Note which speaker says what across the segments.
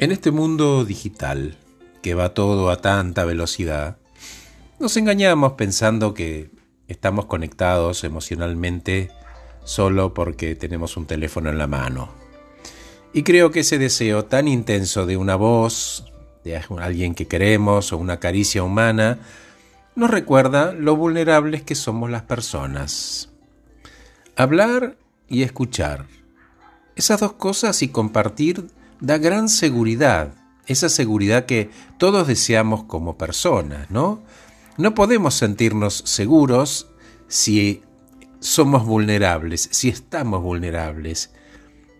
Speaker 1: En este mundo digital, que va todo a tanta velocidad, nos engañamos pensando que estamos conectados emocionalmente solo porque tenemos un teléfono en la mano. Y creo que ese deseo tan intenso de una voz, de alguien que queremos o una caricia humana, nos recuerda lo vulnerables que somos las personas. Hablar y escuchar. Esas dos cosas y compartir da gran seguridad, esa seguridad que todos deseamos como personas, ¿no? No podemos sentirnos seguros si somos vulnerables, si estamos vulnerables,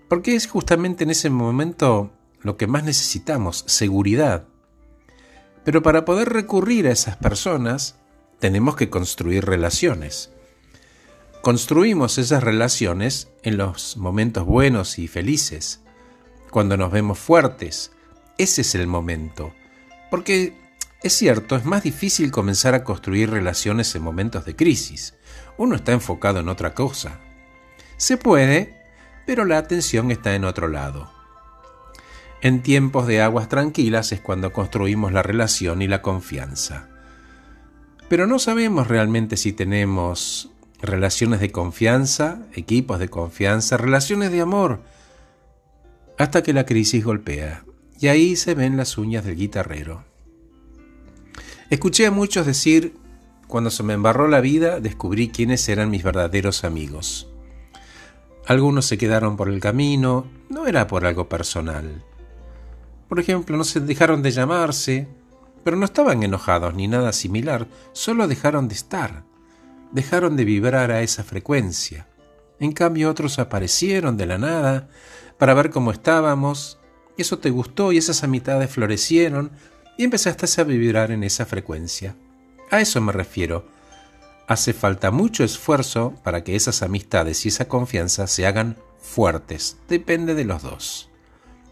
Speaker 1: porque es justamente en ese momento lo que más necesitamos, seguridad. Pero para poder recurrir a esas personas, tenemos que construir relaciones. Construimos esas relaciones en los momentos buenos y felices, cuando nos vemos fuertes. Ese es el momento. Porque es cierto, es más difícil comenzar a construir relaciones en momentos de crisis. Uno está enfocado en otra cosa. Se puede, pero la atención está en otro lado. En tiempos de aguas tranquilas es cuando construimos la relación y la confianza. Pero no sabemos realmente si tenemos relaciones de confianza, equipos de confianza, relaciones de amor, hasta que la crisis golpea, y ahí se ven las uñas del guitarrero. Escuché a muchos decir, cuando se me embarró la vida, descubrí quiénes eran mis verdaderos amigos. Algunos se quedaron por el camino, no era por algo personal. Por ejemplo, no se dejaron de llamarse, pero no estaban enojados ni nada similar, solo dejaron de estar, dejaron de vibrar a esa frecuencia. En cambio otros aparecieron de la nada, para ver cómo estábamos, y eso te gustó y esas amistades florecieron y empezaste a vibrar en esa frecuencia. A eso me refiero. Hace falta mucho esfuerzo para que esas amistades y esa confianza se hagan fuertes. Depende de los dos.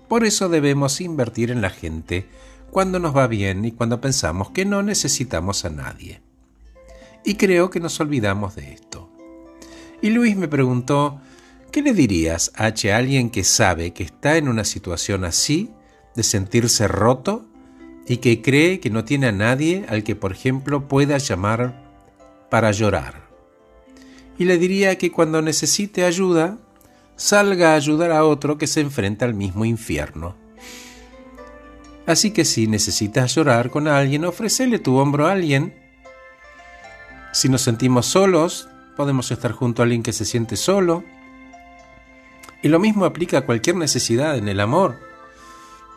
Speaker 1: Por eso debemos invertir en la gente cuando nos va bien y cuando pensamos que no necesitamos a nadie. Y creo que nos olvidamos de esto. Y Luis me preguntó ¿Qué le dirías a alguien que sabe que está en una situación así, de sentirse roto, y que cree que no tiene a nadie al que, por ejemplo, pueda llamar para llorar? Y le diría que cuando necesite ayuda, salga a ayudar a otro que se enfrenta al mismo infierno. Así que si necesitas llorar con alguien, ofrecele tu hombro a alguien. Si nos sentimos solos, podemos estar junto a alguien que se siente solo y lo mismo aplica a cualquier necesidad en el amor,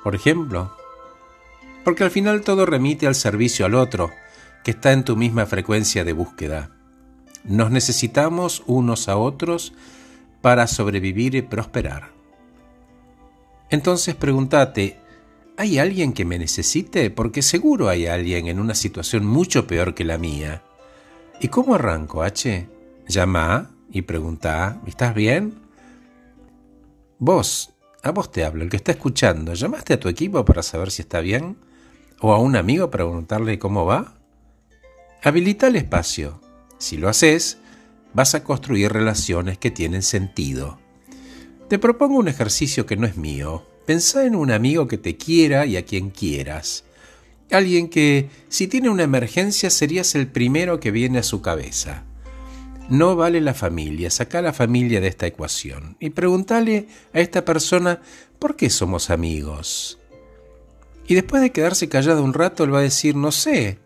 Speaker 1: por ejemplo. Porque al final todo remite al servicio al otro, que está en tu misma frecuencia de búsqueda. Nos necesitamos unos a otros para sobrevivir y prosperar. Entonces pregúntate, ¿hay alguien que me necesite? Porque seguro hay alguien en una situación mucho peor que la mía. ¿Y cómo arranco, H? Llama y pregunta, ¿estás bien? Vos, a vos te hablo, el que está escuchando, ¿llamaste a tu equipo para saber si está bien? ¿O a un amigo para preguntarle cómo va? Habilita el espacio. Si lo haces, vas a construir relaciones que tienen sentido. Te propongo un ejercicio que no es mío. Pensá en un amigo que te quiera y a quien quieras. Alguien que, si tiene una emergencia, serías el primero que viene a su cabeza. No vale la familia, saca la familia de esta ecuación y pregúntale a esta persona por qué somos amigos. Y después de quedarse callado un rato, él va a decir, no sé.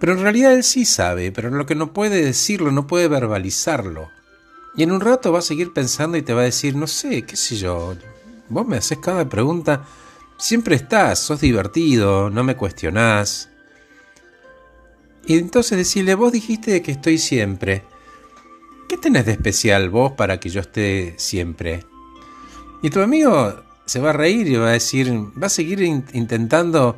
Speaker 1: Pero en realidad él sí sabe, pero lo que no puede decirlo, no puede verbalizarlo. Y en un rato va a seguir pensando y te va a decir, no sé, qué sé yo, vos me haces cada pregunta, siempre estás, sos divertido, no me cuestionás. Y entonces decirle, vos dijiste que estoy siempre. ¿Qué tenés de especial vos para que yo esté siempre? Y tu amigo se va a reír y va a decir, va a seguir intentando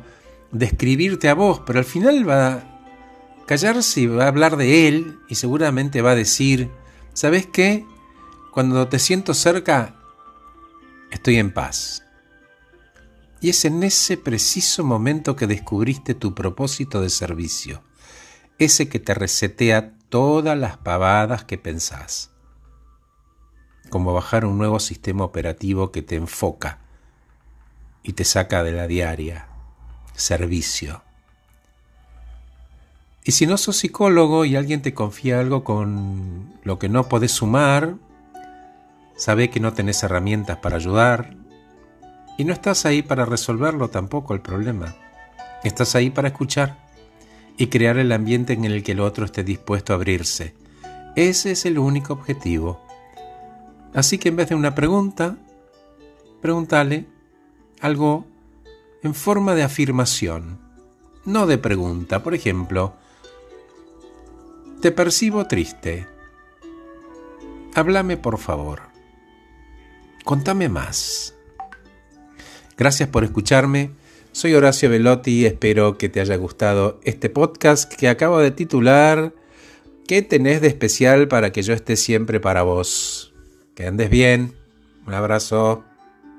Speaker 1: describirte a vos, pero al final va a callarse y va a hablar de él y seguramente va a decir, ¿sabes qué? Cuando te siento cerca, estoy en paz. Y es en ese preciso momento que descubriste tu propósito de servicio ese que te resetea todas las pavadas que pensás. Como bajar un nuevo sistema operativo que te enfoca y te saca de la diaria. Servicio. Y si no sos psicólogo y alguien te confía algo con lo que no podés sumar, sabe que no tenés herramientas para ayudar y no estás ahí para resolverlo tampoco el problema. Estás ahí para escuchar y crear el ambiente en el que el otro esté dispuesto a abrirse. Ese es el único objetivo. Así que en vez de una pregunta, pregúntale algo en forma de afirmación, no de pregunta. Por ejemplo, te percibo triste. Háblame por favor. Contame más. Gracias por escucharme. Soy Horacio Velotti espero que te haya gustado este podcast que acabo de titular ¿Qué tenés de especial para que yo esté siempre para vos? Que andes bien. Un abrazo.